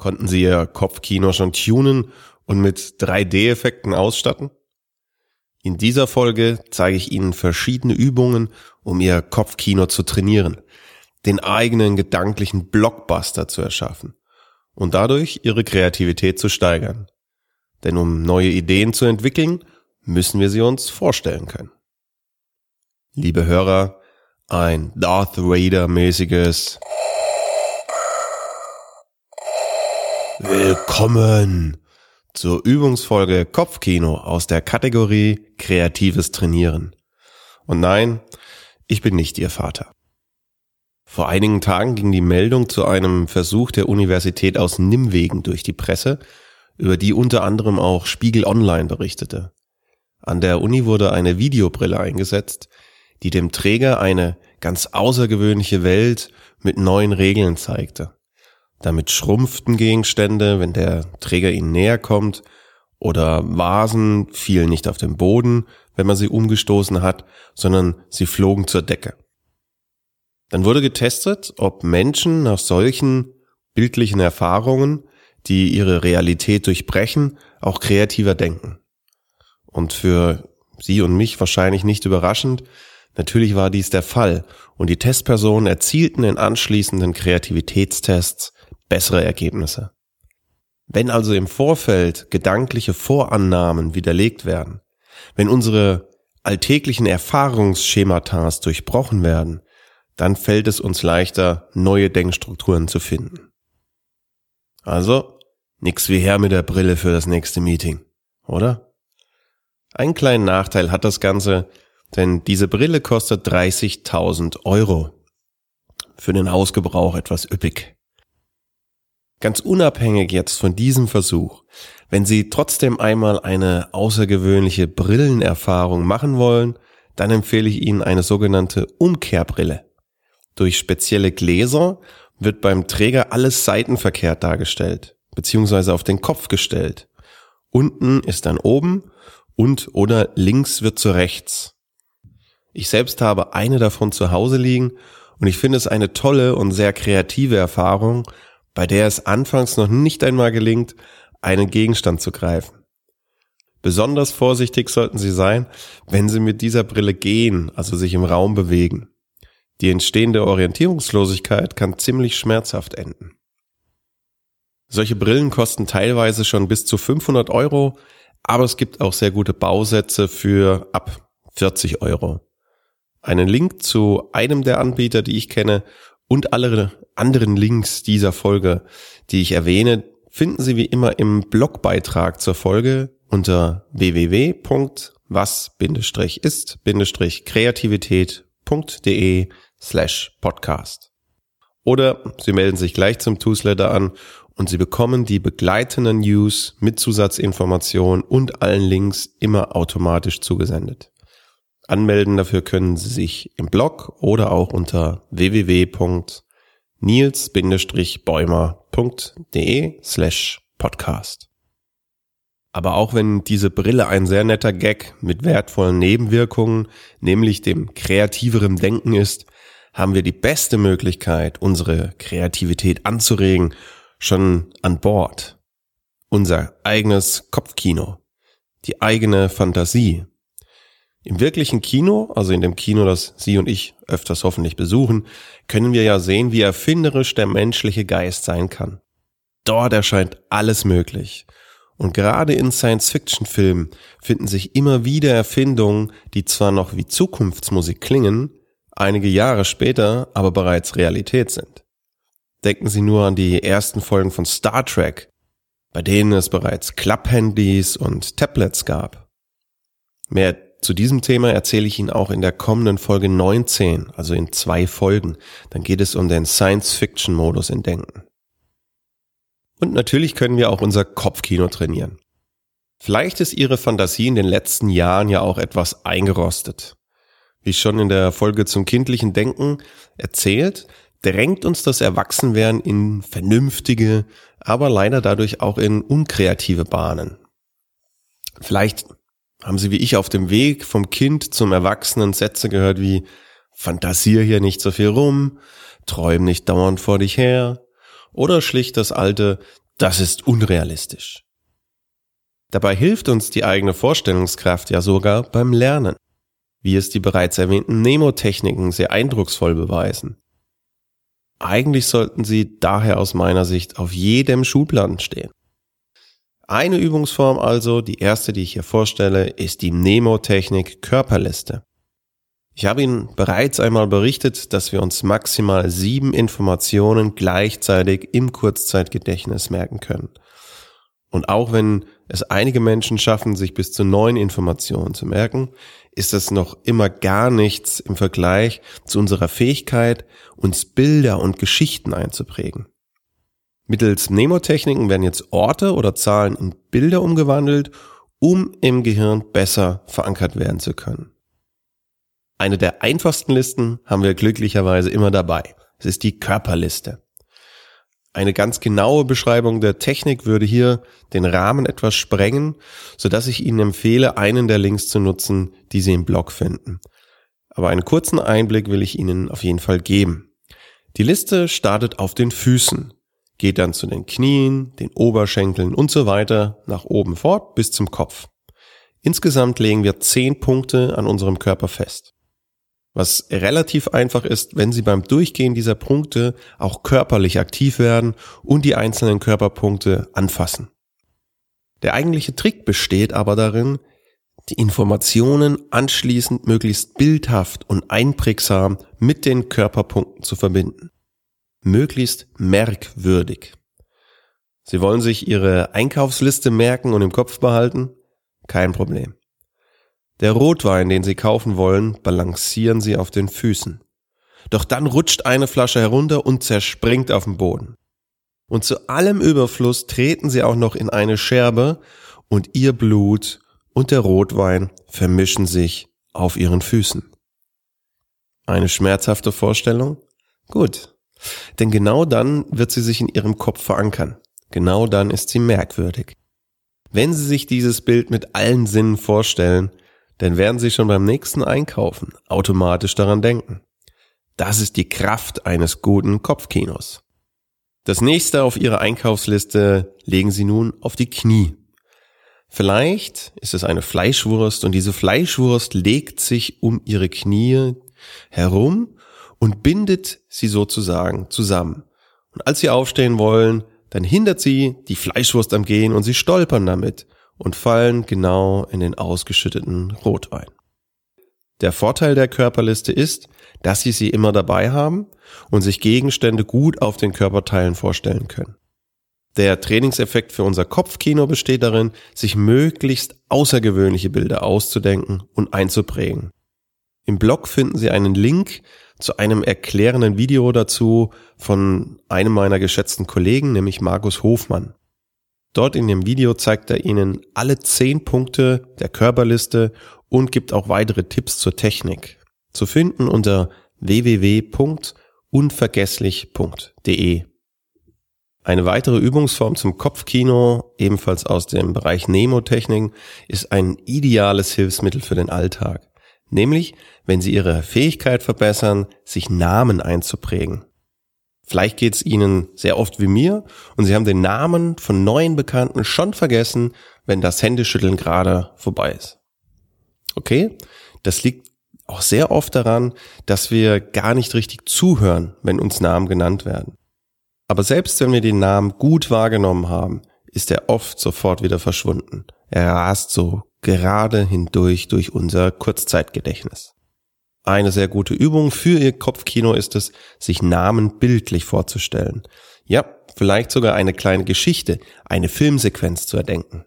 Konnten Sie Ihr Kopfkino schon tunen und mit 3D-Effekten ausstatten? In dieser Folge zeige ich Ihnen verschiedene Übungen, um Ihr Kopfkino zu trainieren, den eigenen gedanklichen Blockbuster zu erschaffen und dadurch Ihre Kreativität zu steigern. Denn um neue Ideen zu entwickeln, müssen wir sie uns vorstellen können. Liebe Hörer, ein Darth Vader mäßiges Willkommen zur Übungsfolge Kopfkino aus der Kategorie Kreatives Trainieren. Und nein, ich bin nicht Ihr Vater. Vor einigen Tagen ging die Meldung zu einem Versuch der Universität aus Nimwegen durch die Presse, über die unter anderem auch Spiegel Online berichtete. An der Uni wurde eine Videobrille eingesetzt, die dem Träger eine ganz außergewöhnliche Welt mit neuen Regeln zeigte. Damit schrumpften Gegenstände, wenn der Träger ihnen näher kommt, oder Vasen fielen nicht auf den Boden, wenn man sie umgestoßen hat, sondern sie flogen zur Decke. Dann wurde getestet, ob Menschen nach solchen bildlichen Erfahrungen, die ihre Realität durchbrechen, auch kreativer denken. Und für Sie und mich wahrscheinlich nicht überraschend, natürlich war dies der Fall und die Testpersonen erzielten in anschließenden Kreativitätstests bessere Ergebnisse. Wenn also im Vorfeld gedankliche Vorannahmen widerlegt werden, wenn unsere alltäglichen Erfahrungsschematas durchbrochen werden, dann fällt es uns leichter, neue Denkstrukturen zu finden. Also, nix wie her mit der Brille für das nächste Meeting, oder? Einen kleinen Nachteil hat das Ganze, denn diese Brille kostet 30.000 Euro. Für den Hausgebrauch etwas üppig. Ganz unabhängig jetzt von diesem Versuch, wenn Sie trotzdem einmal eine außergewöhnliche Brillenerfahrung machen wollen, dann empfehle ich Ihnen eine sogenannte Umkehrbrille. Durch spezielle Gläser wird beim Träger alles seitenverkehrt dargestellt, beziehungsweise auf den Kopf gestellt. Unten ist dann oben und oder links wird zu rechts. Ich selbst habe eine davon zu Hause liegen und ich finde es eine tolle und sehr kreative Erfahrung, bei der es anfangs noch nicht einmal gelingt, einen Gegenstand zu greifen. Besonders vorsichtig sollten Sie sein, wenn Sie mit dieser Brille gehen, also sich im Raum bewegen. Die entstehende Orientierungslosigkeit kann ziemlich schmerzhaft enden. Solche Brillen kosten teilweise schon bis zu 500 Euro, aber es gibt auch sehr gute Bausätze für ab 40 Euro. Einen Link zu einem der Anbieter, die ich kenne, und alle anderen Links dieser Folge, die ich erwähne, finden Sie wie immer im Blogbeitrag zur Folge unter www.was-ist-kreativität.de slash podcast. Oder Sie melden sich gleich zum Newsletter an und Sie bekommen die begleitenden News mit Zusatzinformationen und allen Links immer automatisch zugesendet. Anmelden dafür können Sie sich im Blog oder auch unter www.nils-bäumer.de slash podcast. Aber auch wenn diese Brille ein sehr netter Gag mit wertvollen Nebenwirkungen, nämlich dem kreativeren Denken ist, haben wir die beste Möglichkeit, unsere Kreativität anzuregen, schon an Bord. Unser eigenes Kopfkino, die eigene Fantasie. Im wirklichen Kino, also in dem Kino, das Sie und ich öfters hoffentlich besuchen, können wir ja sehen, wie erfinderisch der menschliche Geist sein kann. Dort erscheint alles möglich. Und gerade in Science-Fiction-Filmen finden sich immer wieder Erfindungen, die zwar noch wie Zukunftsmusik klingen, einige Jahre später aber bereits Realität sind. Denken Sie nur an die ersten Folgen von Star Trek, bei denen es bereits Klapphandys und Tablets gab. Mehr zu diesem Thema erzähle ich Ihnen auch in der kommenden Folge 19, also in zwei Folgen. Dann geht es um den Science-Fiction-Modus in Denken. Und natürlich können wir auch unser Kopfkino trainieren. Vielleicht ist Ihre Fantasie in den letzten Jahren ja auch etwas eingerostet. Wie schon in der Folge zum kindlichen Denken erzählt, drängt uns das Erwachsenwerden in vernünftige, aber leider dadurch auch in unkreative Bahnen. Vielleicht haben Sie wie ich auf dem Weg vom Kind zum Erwachsenen Sätze gehört wie Fantasier hier nicht so viel rum, träum nicht dauernd vor dich her oder schlicht das alte Das ist unrealistisch. Dabei hilft uns die eigene Vorstellungskraft ja sogar beim Lernen, wie es die bereits erwähnten Nemotechniken sehr eindrucksvoll beweisen. Eigentlich sollten sie daher aus meiner Sicht auf jedem Schulplan stehen. Eine Übungsform also, die erste, die ich hier vorstelle, ist die Nemotechnik Körperliste. Ich habe Ihnen bereits einmal berichtet, dass wir uns maximal sieben Informationen gleichzeitig im Kurzzeitgedächtnis merken können. Und auch wenn es einige Menschen schaffen, sich bis zu neun Informationen zu merken, ist das noch immer gar nichts im Vergleich zu unserer Fähigkeit, uns Bilder und Geschichten einzuprägen. Mittels Mnemotechniken werden jetzt Orte oder Zahlen in Bilder umgewandelt, um im Gehirn besser verankert werden zu können. Eine der einfachsten Listen haben wir glücklicherweise immer dabei. Es ist die Körperliste. Eine ganz genaue Beschreibung der Technik würde hier den Rahmen etwas sprengen, so dass ich Ihnen empfehle, einen der Links zu nutzen, die Sie im Blog finden. Aber einen kurzen Einblick will ich Ihnen auf jeden Fall geben. Die Liste startet auf den Füßen, geht dann zu den Knien, den Oberschenkeln und so weiter nach oben fort bis zum Kopf. Insgesamt legen wir zehn Punkte an unserem Körper fest was relativ einfach ist, wenn Sie beim Durchgehen dieser Punkte auch körperlich aktiv werden und die einzelnen Körperpunkte anfassen. Der eigentliche Trick besteht aber darin, die Informationen anschließend möglichst bildhaft und einprägsam mit den Körperpunkten zu verbinden. Möglichst merkwürdig. Sie wollen sich Ihre Einkaufsliste merken und im Kopf behalten? Kein Problem. Der Rotwein, den Sie kaufen wollen, balancieren Sie auf den Füßen. Doch dann rutscht eine Flasche herunter und zerspringt auf den Boden. Und zu allem Überfluss treten Sie auch noch in eine Scherbe und Ihr Blut und der Rotwein vermischen sich auf Ihren Füßen. Eine schmerzhafte Vorstellung? Gut. Denn genau dann wird sie sich in Ihrem Kopf verankern. Genau dann ist sie merkwürdig. Wenn Sie sich dieses Bild mit allen Sinnen vorstellen, dann werden Sie schon beim nächsten Einkaufen automatisch daran denken. Das ist die Kraft eines guten Kopfkinos. Das nächste auf Ihrer Einkaufsliste legen Sie nun auf die Knie. Vielleicht ist es eine Fleischwurst und diese Fleischwurst legt sich um Ihre Knie herum und bindet sie sozusagen zusammen. Und als Sie aufstehen wollen, dann hindert sie die Fleischwurst am Gehen und Sie stolpern damit und fallen genau in den ausgeschütteten Rotwein. Der Vorteil der Körperliste ist, dass Sie sie immer dabei haben und sich Gegenstände gut auf den Körperteilen vorstellen können. Der Trainingseffekt für unser Kopfkino besteht darin, sich möglichst außergewöhnliche Bilder auszudenken und einzuprägen. Im Blog finden Sie einen Link zu einem erklärenden Video dazu von einem meiner geschätzten Kollegen, nämlich Markus Hofmann. Dort in dem Video zeigt er Ihnen alle zehn Punkte der Körperliste und gibt auch weitere Tipps zur Technik. Zu finden unter www.unvergesslich.de. Eine weitere Übungsform zum Kopfkino, ebenfalls aus dem Bereich Nemotechnik, ist ein ideales Hilfsmittel für den Alltag. Nämlich, wenn Sie Ihre Fähigkeit verbessern, sich Namen einzuprägen. Vielleicht geht's Ihnen sehr oft wie mir und Sie haben den Namen von neuen Bekannten schon vergessen, wenn das Händeschütteln gerade vorbei ist. Okay, das liegt auch sehr oft daran, dass wir gar nicht richtig zuhören, wenn uns Namen genannt werden. Aber selbst wenn wir den Namen gut wahrgenommen haben, ist er oft sofort wieder verschwunden. Er rast so gerade hindurch durch unser Kurzzeitgedächtnis. Eine sehr gute Übung für Ihr Kopfkino ist es, sich Namen bildlich vorzustellen. Ja, vielleicht sogar eine kleine Geschichte, eine Filmsequenz zu erdenken.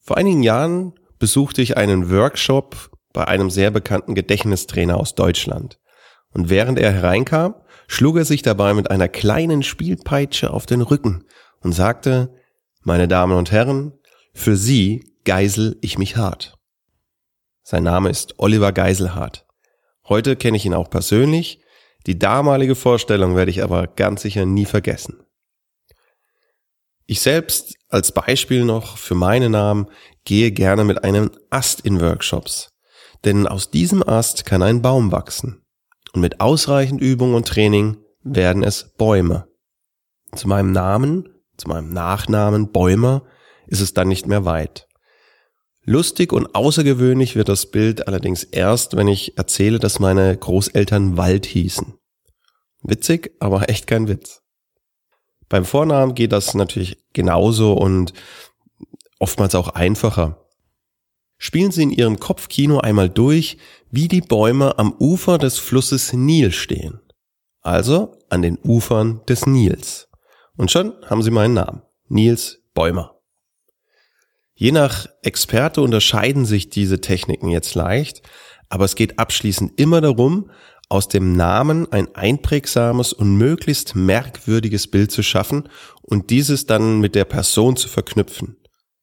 Vor einigen Jahren besuchte ich einen Workshop bei einem sehr bekannten Gedächtnistrainer aus Deutschland. Und während er hereinkam, schlug er sich dabei mit einer kleinen Spielpeitsche auf den Rücken und sagte, meine Damen und Herren, für Sie geisel ich mich hart. Sein Name ist Oliver Geiselhardt. Heute kenne ich ihn auch persönlich. Die damalige Vorstellung werde ich aber ganz sicher nie vergessen. Ich selbst als Beispiel noch für meinen Namen gehe gerne mit einem Ast in Workshops. Denn aus diesem Ast kann ein Baum wachsen. Und mit ausreichend Übung und Training werden es Bäume. Zu meinem Namen, zu meinem Nachnamen Bäumer ist es dann nicht mehr weit. Lustig und außergewöhnlich wird das Bild allerdings erst, wenn ich erzähle, dass meine Großeltern Wald hießen. Witzig, aber echt kein Witz. Beim Vornamen geht das natürlich genauso und oftmals auch einfacher. Spielen Sie in Ihrem Kopfkino einmal durch, wie die Bäume am Ufer des Flusses Nil stehen. Also an den Ufern des Nils. Und schon haben Sie meinen Namen. Nils Bäumer. Je nach Experte unterscheiden sich diese Techniken jetzt leicht, aber es geht abschließend immer darum, aus dem Namen ein einprägsames und möglichst merkwürdiges Bild zu schaffen und dieses dann mit der Person zu verknüpfen.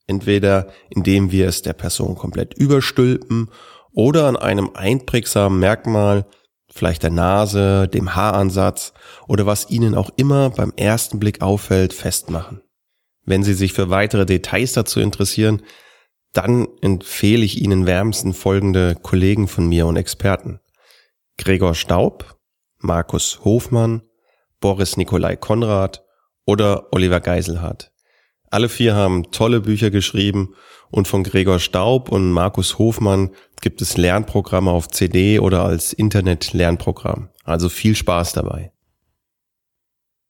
Entweder indem wir es der Person komplett überstülpen oder an einem einprägsamen Merkmal, vielleicht der Nase, dem Haaransatz oder was Ihnen auch immer beim ersten Blick auffällt, festmachen. Wenn Sie sich für weitere Details dazu interessieren, dann empfehle ich Ihnen wärmsten folgende Kollegen von mir und Experten. Gregor Staub, Markus Hofmann, Boris Nikolai Konrad oder Oliver Geiselhardt. Alle vier haben tolle Bücher geschrieben und von Gregor Staub und Markus Hofmann gibt es Lernprogramme auf CD oder als Internet-Lernprogramm. Also viel Spaß dabei.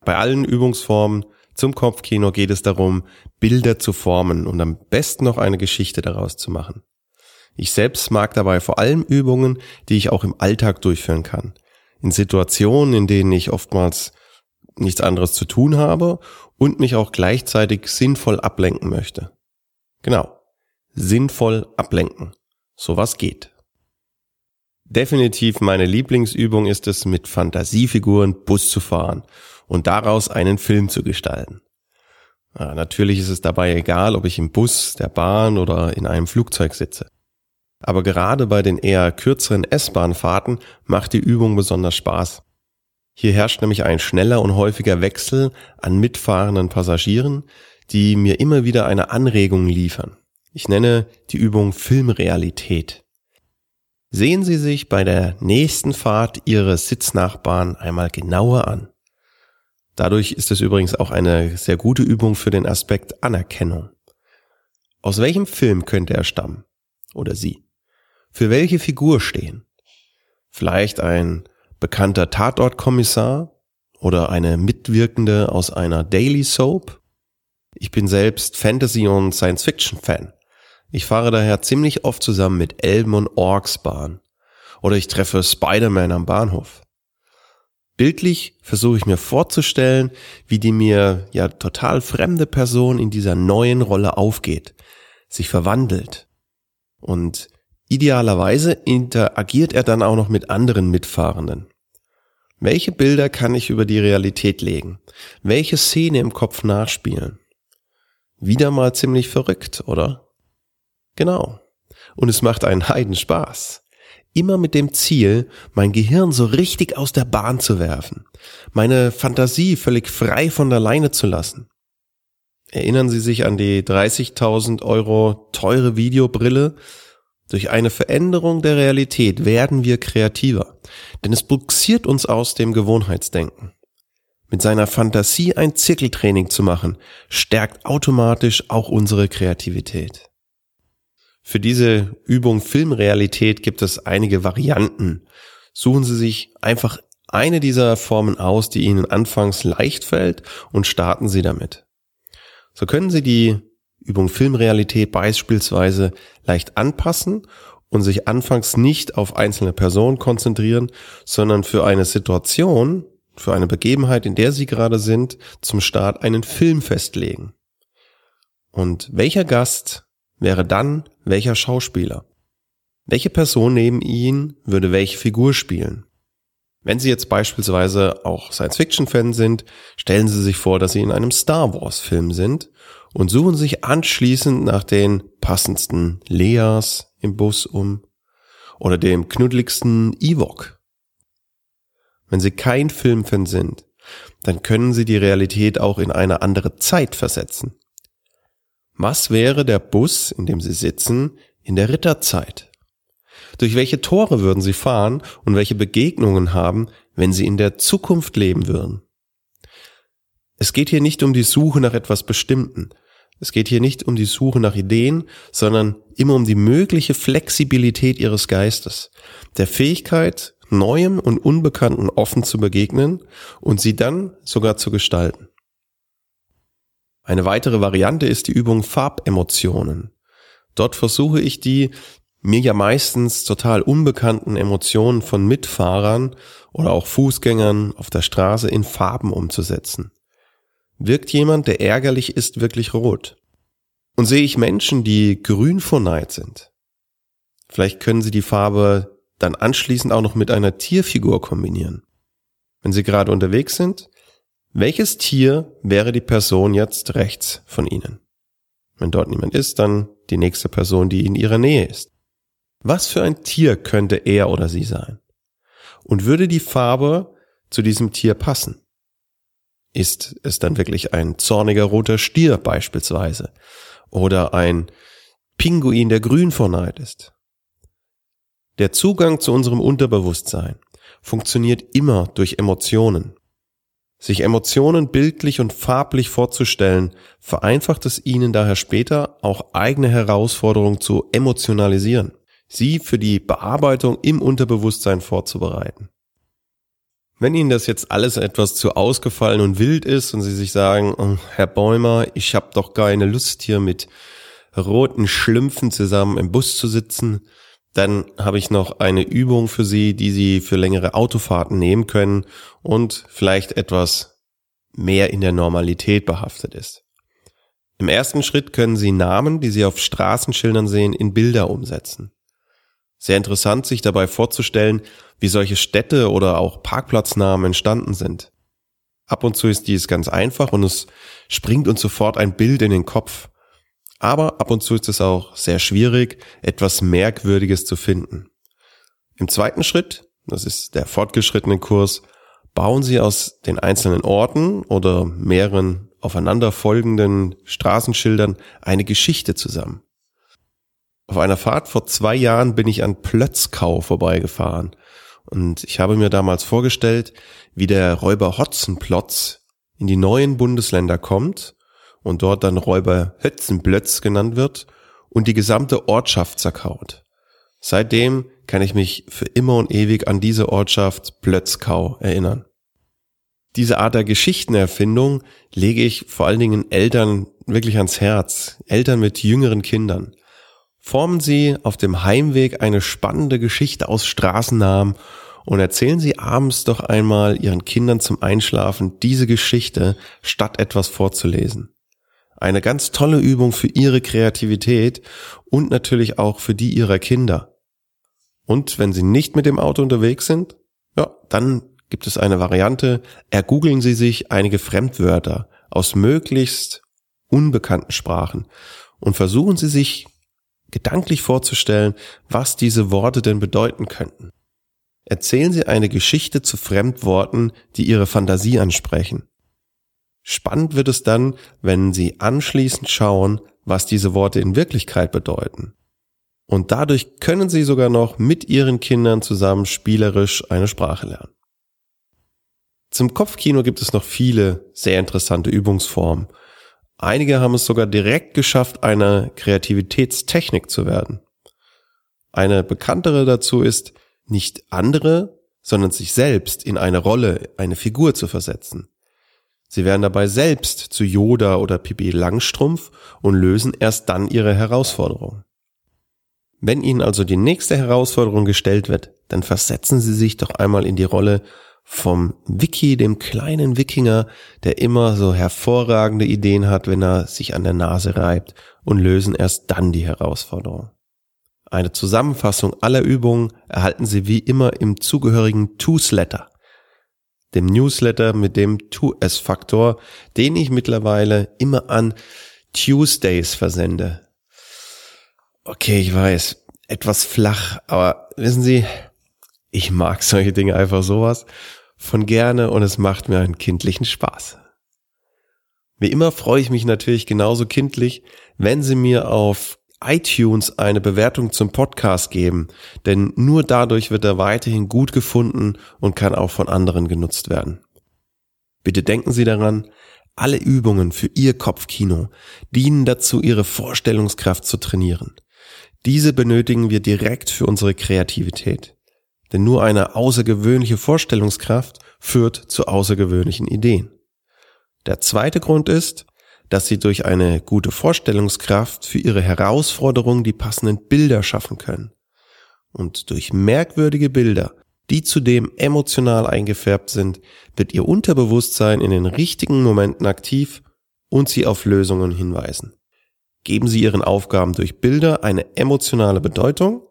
Bei allen Übungsformen zum Kopfkino geht es darum, Bilder zu formen und am besten noch eine Geschichte daraus zu machen. Ich selbst mag dabei vor allem Übungen, die ich auch im Alltag durchführen kann. In Situationen, in denen ich oftmals nichts anderes zu tun habe und mich auch gleichzeitig sinnvoll ablenken möchte. Genau. Sinnvoll ablenken. Sowas geht. Definitiv meine Lieblingsübung ist es, mit Fantasiefiguren Bus zu fahren und daraus einen Film zu gestalten. Natürlich ist es dabei egal, ob ich im Bus, der Bahn oder in einem Flugzeug sitze. Aber gerade bei den eher kürzeren S-Bahn-Fahrten macht die Übung besonders Spaß. Hier herrscht nämlich ein schneller und häufiger Wechsel an mitfahrenden Passagieren, die mir immer wieder eine Anregung liefern. Ich nenne die Übung Filmrealität. Sehen Sie sich bei der nächsten Fahrt Ihre Sitznachbarn einmal genauer an. Dadurch ist es übrigens auch eine sehr gute Übung für den Aspekt Anerkennung. Aus welchem Film könnte er stammen? Oder sie? Für welche Figur stehen? Vielleicht ein bekannter Tatortkommissar oder eine Mitwirkende aus einer Daily Soap? Ich bin selbst Fantasy- und Science-Fiction-Fan. Ich fahre daher ziemlich oft zusammen mit Elben und Orks Bahn. Oder ich treffe Spider-Man am Bahnhof. Bildlich versuche ich mir vorzustellen, wie die mir ja total fremde Person in dieser neuen Rolle aufgeht, sich verwandelt. Und idealerweise interagiert er dann auch noch mit anderen Mitfahrenden. Welche Bilder kann ich über die Realität legen? Welche Szene im Kopf nachspielen? Wieder mal ziemlich verrückt, oder? Genau. Und es macht einen Heidenspaß immer mit dem Ziel, mein Gehirn so richtig aus der Bahn zu werfen, meine Fantasie völlig frei von der Leine zu lassen. Erinnern Sie sich an die 30.000 Euro teure Videobrille? Durch eine Veränderung der Realität werden wir kreativer, denn es buxiert uns aus dem Gewohnheitsdenken. Mit seiner Fantasie ein Zirkeltraining zu machen, stärkt automatisch auch unsere Kreativität. Für diese Übung Filmrealität gibt es einige Varianten. Suchen Sie sich einfach eine dieser Formen aus, die Ihnen anfangs leicht fällt und starten Sie damit. So können Sie die Übung Filmrealität beispielsweise leicht anpassen und sich anfangs nicht auf einzelne Personen konzentrieren, sondern für eine Situation, für eine Begebenheit, in der Sie gerade sind, zum Start einen Film festlegen. Und welcher Gast wäre dann welcher Schauspieler? Welche Person neben ihn würde welche Figur spielen? Wenn Sie jetzt beispielsweise auch Science-Fiction-Fan sind, stellen Sie sich vor, dass Sie in einem Star Wars-Film sind und suchen sich anschließend nach den passendsten Leas im Bus um oder dem knuddeligsten Ewok. Wenn Sie kein Filmfan sind, dann können Sie die Realität auch in eine andere Zeit versetzen. Was wäre der Bus, in dem Sie sitzen, in der Ritterzeit? Durch welche Tore würden Sie fahren und welche Begegnungen haben, wenn Sie in der Zukunft leben würden? Es geht hier nicht um die Suche nach etwas Bestimmten. Es geht hier nicht um die Suche nach Ideen, sondern immer um die mögliche Flexibilität Ihres Geistes, der Fähigkeit, Neuem und Unbekannten offen zu begegnen und sie dann sogar zu gestalten. Eine weitere Variante ist die Übung Farbemotionen. Dort versuche ich die mir ja meistens total unbekannten Emotionen von Mitfahrern oder auch Fußgängern auf der Straße in Farben umzusetzen. Wirkt jemand, der ärgerlich ist, wirklich rot? Und sehe ich Menschen, die grün vor Neid sind? Vielleicht können sie die Farbe dann anschließend auch noch mit einer Tierfigur kombinieren. Wenn sie gerade unterwegs sind, welches Tier wäre die Person jetzt rechts von ihnen? Wenn dort niemand ist, dann die nächste Person, die in ihrer Nähe ist. Was für ein Tier könnte er oder sie sein? Und würde die Farbe zu diesem Tier passen? Ist es dann wirklich ein zorniger roter Stier beispielsweise? Oder ein Pinguin, der grün vor Neid ist? Der Zugang zu unserem Unterbewusstsein funktioniert immer durch Emotionen. Sich Emotionen bildlich und farblich vorzustellen, vereinfacht es Ihnen daher später auch eigene Herausforderungen zu emotionalisieren sie für die Bearbeitung im Unterbewusstsein vorzubereiten. Wenn Ihnen das jetzt alles etwas zu ausgefallen und wild ist und Sie sich sagen, oh, Herr Bäumer, ich habe doch keine Lust hier mit roten Schlümpfen zusammen im Bus zu sitzen, dann habe ich noch eine Übung für Sie, die Sie für längere Autofahrten nehmen können und vielleicht etwas mehr in der Normalität behaftet ist. Im ersten Schritt können Sie Namen, die Sie auf Straßenschildern sehen, in Bilder umsetzen. Sehr interessant, sich dabei vorzustellen, wie solche Städte oder auch Parkplatznamen entstanden sind. Ab und zu ist dies ganz einfach und es springt uns sofort ein Bild in den Kopf. Aber ab und zu ist es auch sehr schwierig, etwas Merkwürdiges zu finden. Im zweiten Schritt, das ist der fortgeschrittene Kurs, bauen Sie aus den einzelnen Orten oder mehreren aufeinanderfolgenden Straßenschildern eine Geschichte zusammen. Auf einer Fahrt vor zwei Jahren bin ich an Plötzkau vorbeigefahren. Und ich habe mir damals vorgestellt, wie der Räuber Hotzenplotz in die neuen Bundesländer kommt und dort dann Räuber Hötzenplötz genannt wird und die gesamte Ortschaft zerkaut. Seitdem kann ich mich für immer und ewig an diese Ortschaft Plötzkau erinnern. Diese Art der Geschichtenerfindung lege ich vor allen Dingen Eltern wirklich ans Herz, Eltern mit jüngeren Kindern. Formen Sie auf dem Heimweg eine spannende Geschichte aus Straßennamen und erzählen Sie abends doch einmal Ihren Kindern zum Einschlafen diese Geschichte, statt etwas vorzulesen. Eine ganz tolle Übung für Ihre Kreativität und natürlich auch für die Ihrer Kinder. Und wenn Sie nicht mit dem Auto unterwegs sind, ja, dann gibt es eine Variante, ergoogeln Sie sich einige Fremdwörter aus möglichst unbekannten Sprachen und versuchen Sie sich gedanklich vorzustellen, was diese Worte denn bedeuten könnten. Erzählen Sie eine Geschichte zu Fremdworten, die Ihre Fantasie ansprechen. Spannend wird es dann, wenn Sie anschließend schauen, was diese Worte in Wirklichkeit bedeuten. Und dadurch können Sie sogar noch mit Ihren Kindern zusammen spielerisch eine Sprache lernen. Zum Kopfkino gibt es noch viele sehr interessante Übungsformen Einige haben es sogar direkt geschafft, eine Kreativitätstechnik zu werden. Eine bekanntere dazu ist, nicht andere, sondern sich selbst in eine Rolle, eine Figur zu versetzen. Sie werden dabei selbst zu Yoda oder Pipi Langstrumpf und lösen erst dann ihre Herausforderung. Wenn Ihnen also die nächste Herausforderung gestellt wird, dann versetzen Sie sich doch einmal in die Rolle vom Wiki, dem kleinen Wikinger, der immer so hervorragende Ideen hat, wenn er sich an der Nase reibt und lösen erst dann die Herausforderung. Eine Zusammenfassung aller Übungen erhalten Sie wie immer im zugehörigen Toosletter. Dem Newsletter mit dem Tu-Es-Faktor, den ich mittlerweile immer an Tuesdays versende. Okay, ich weiß, etwas flach, aber wissen Sie, ich mag solche Dinge einfach sowas von gerne und es macht mir einen kindlichen Spaß. Wie immer freue ich mich natürlich genauso kindlich, wenn Sie mir auf iTunes eine Bewertung zum Podcast geben, denn nur dadurch wird er weiterhin gut gefunden und kann auch von anderen genutzt werden. Bitte denken Sie daran, alle Übungen für Ihr Kopfkino dienen dazu, Ihre Vorstellungskraft zu trainieren. Diese benötigen wir direkt für unsere Kreativität. Denn nur eine außergewöhnliche Vorstellungskraft führt zu außergewöhnlichen Ideen. Der zweite Grund ist, dass sie durch eine gute Vorstellungskraft für ihre Herausforderungen die passenden Bilder schaffen können. Und durch merkwürdige Bilder, die zudem emotional eingefärbt sind, wird ihr Unterbewusstsein in den richtigen Momenten aktiv und sie auf Lösungen hinweisen. Geben Sie Ihren Aufgaben durch Bilder eine emotionale Bedeutung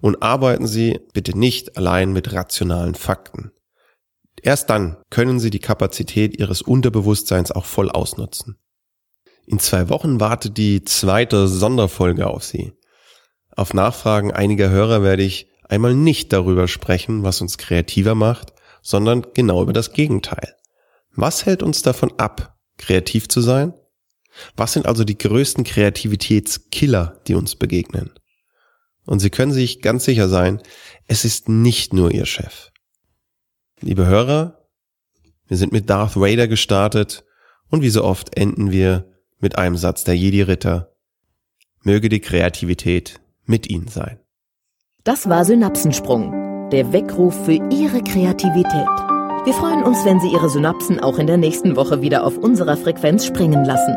und arbeiten Sie bitte nicht allein mit rationalen Fakten. Erst dann können Sie die Kapazität Ihres Unterbewusstseins auch voll ausnutzen. In zwei Wochen wartet die zweite Sonderfolge auf Sie. Auf Nachfragen einiger Hörer werde ich einmal nicht darüber sprechen, was uns kreativer macht, sondern genau über das Gegenteil. Was hält uns davon ab, kreativ zu sein? Was sind also die größten Kreativitätskiller, die uns begegnen? Und Sie können sich ganz sicher sein, es ist nicht nur Ihr Chef. Liebe Hörer, wir sind mit Darth Vader gestartet und wie so oft enden wir mit einem Satz der Jedi-Ritter. Möge die Kreativität mit Ihnen sein. Das war Synapsensprung, der Weckruf für Ihre Kreativität. Wir freuen uns, wenn Sie Ihre Synapsen auch in der nächsten Woche wieder auf unserer Frequenz springen lassen.